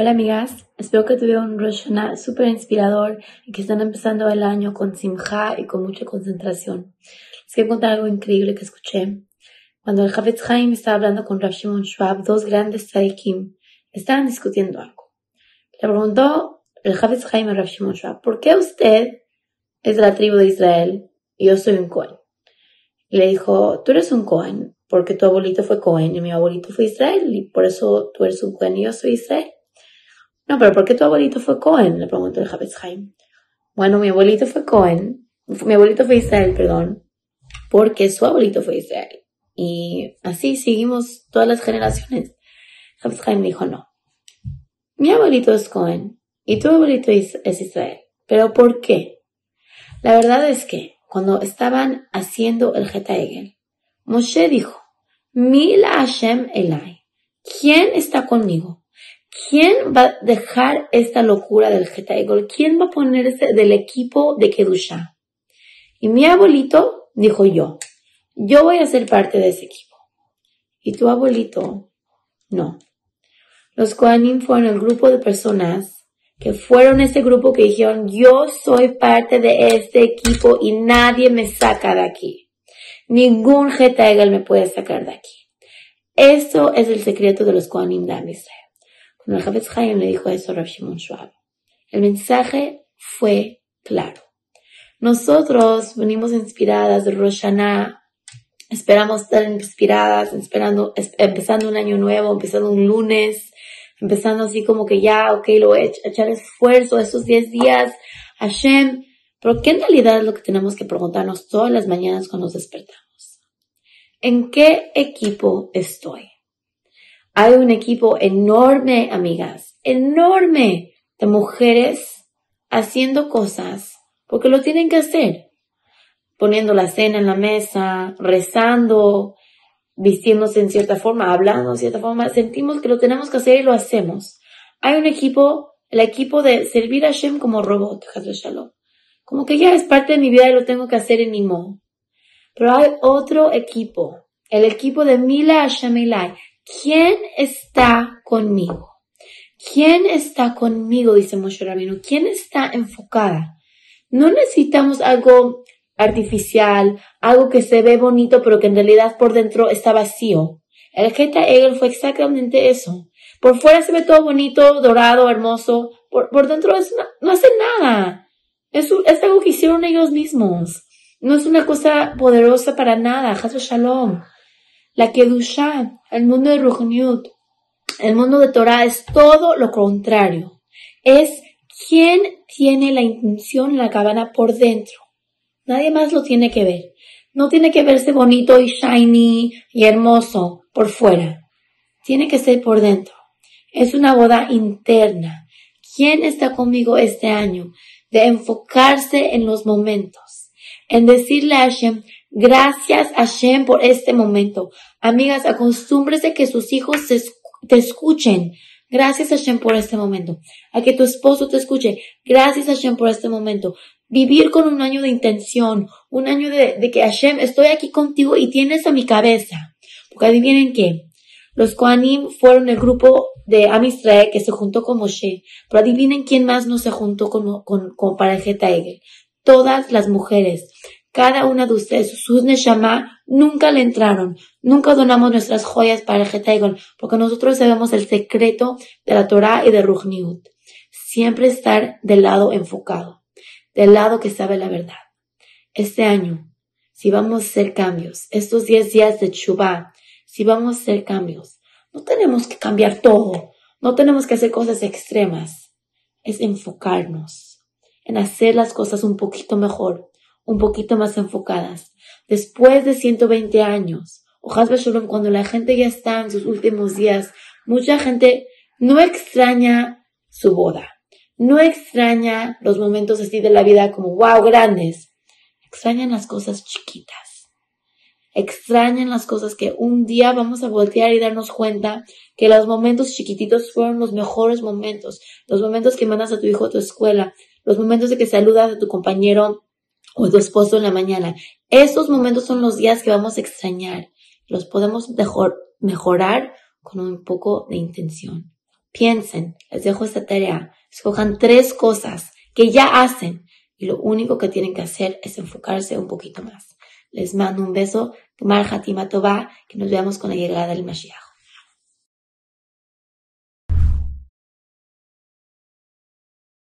Hola amigas, espero que tuvieron un Rosh súper inspirador y que están empezando el año con simja y con mucha concentración. Les quiero contar algo increíble que escuché. Cuando el Havetz Haim estaba hablando con Rav Shimon Schwab, dos grandes tzadikim estaban discutiendo algo. Le preguntó el Havetz Haim a Rav Shimon Schwab, ¿por qué usted es de la tribu de Israel y yo soy un Cohen? Y le dijo, tú eres un Cohen porque tu abuelito fue Cohen y mi abuelito fue Israel y por eso tú eres un Cohen y yo soy Israel. No, pero ¿por qué tu abuelito fue Cohen? Le preguntó el Javetz. Bueno, mi abuelito fue Cohen, mi abuelito fue Israel, perdón, porque su abuelito fue Israel. Y así seguimos todas las generaciones. Javetz Haim dijo, no. Mi abuelito es Cohen y tu abuelito es Israel. ¿Pero por qué? La verdad es que cuando estaban haciendo el Geta Moshe dijo, Mila Hashem Elai, ¿quién está conmigo? ¿Quién va a dejar esta locura del Geta ¿Quién va a ponerse del equipo de Kedusha? Y mi abuelito dijo yo, yo voy a ser parte de ese equipo. Y tu abuelito, no. Los Kohanim fueron el grupo de personas que fueron ese grupo que dijeron, yo soy parte de este equipo y nadie me saca de aquí. Ningún Geta me puede sacar de aquí. Eso es el secreto de los Kohanim de. El Chaim le dijo eso a Rav Shimon Schwab, el mensaje fue claro. Nosotros venimos inspiradas de Roshana, esperamos estar inspiradas, esperando, empezando un año nuevo, empezando un lunes, empezando así como que ya, ok, lo voy a echar esfuerzo esos 10 días, Hashem, pero ¿qué en realidad es lo que tenemos que preguntarnos todas las mañanas cuando nos despertamos? ¿En qué equipo estoy? Hay un equipo enorme, amigas, enorme de mujeres haciendo cosas porque lo tienen que hacer. Poniendo la cena en la mesa, rezando, vistiéndose en cierta forma, hablando de cierta forma. Sentimos que lo tenemos que hacer y lo hacemos. Hay un equipo, el equipo de servir a Shem como robot, Shalom. Como que ya es parte de mi vida y lo tengo que hacer en mi modo. Pero hay otro equipo, el equipo de Mila Hashem ¿Quién está conmigo? ¿Quién está conmigo? Dice Moshe Rabino. ¿Quién está enfocada? No necesitamos algo artificial, algo que se ve bonito, pero que en realidad por dentro está vacío. El Geta Egel fue exactamente eso. Por fuera se ve todo bonito, dorado, hermoso. Por, por dentro no hace nada. Es, algo que hicieron ellos mismos. No es una cosa poderosa para nada. Hazo Shalom. La Kedusha, el mundo de Ruchniut, el mundo de Torah es todo lo contrario. Es quien tiene la intención en la cabana por dentro. Nadie más lo tiene que ver. No tiene que verse bonito y shiny y hermoso por fuera. Tiene que ser por dentro. Es una boda interna. ¿Quién está conmigo este año? De enfocarse en los momentos. En decirle a Hashem, Gracias a Hashem por este momento. Amigas, acostúmbrese que sus hijos te escuchen. Gracias a Hashem por este momento. A que tu esposo te escuche. Gracias a Hashem por este momento. Vivir con un año de intención. Un año de, que Hashem, estoy aquí contigo y tienes a mi cabeza. Porque adivinen qué. Los Koanim fueron el grupo de Amisrael que se juntó con Moshe. Pero adivinen quién más no se juntó con, con, con para el Todas las mujeres cada una de ustedes, sus Neshama, nunca le entraron. Nunca donamos nuestras joyas para el Getaigon, porque nosotros sabemos el secreto de la Torah y de Ruchniut. Siempre estar del lado enfocado, del lado que sabe la verdad. Este año, si vamos a hacer cambios, estos 10 días de Chubá, si vamos a hacer cambios, no tenemos que cambiar todo, no tenemos que hacer cosas extremas. Es enfocarnos en hacer las cosas un poquito mejor, un poquito más enfocadas. Después de 120 años, o Shalom, cuando la gente ya está en sus últimos días, mucha gente no extraña su boda, no extraña los momentos así de la vida como wow, grandes, extrañan las cosas chiquitas, extrañan las cosas que un día vamos a voltear y darnos cuenta que los momentos chiquititos fueron los mejores momentos, los momentos que mandas a tu hijo a tu escuela, los momentos de que saludas a tu compañero o tu esposo en la mañana. Esos momentos son los días que vamos a extrañar. Los podemos mejor, mejorar con un poco de intención. piensen, les dejo esta tarea, escojan tres cosas que ya hacen y lo único que tienen que hacer es enfocarse un poquito más. Les mando un beso, que nos veamos con la llegada del Mashiach.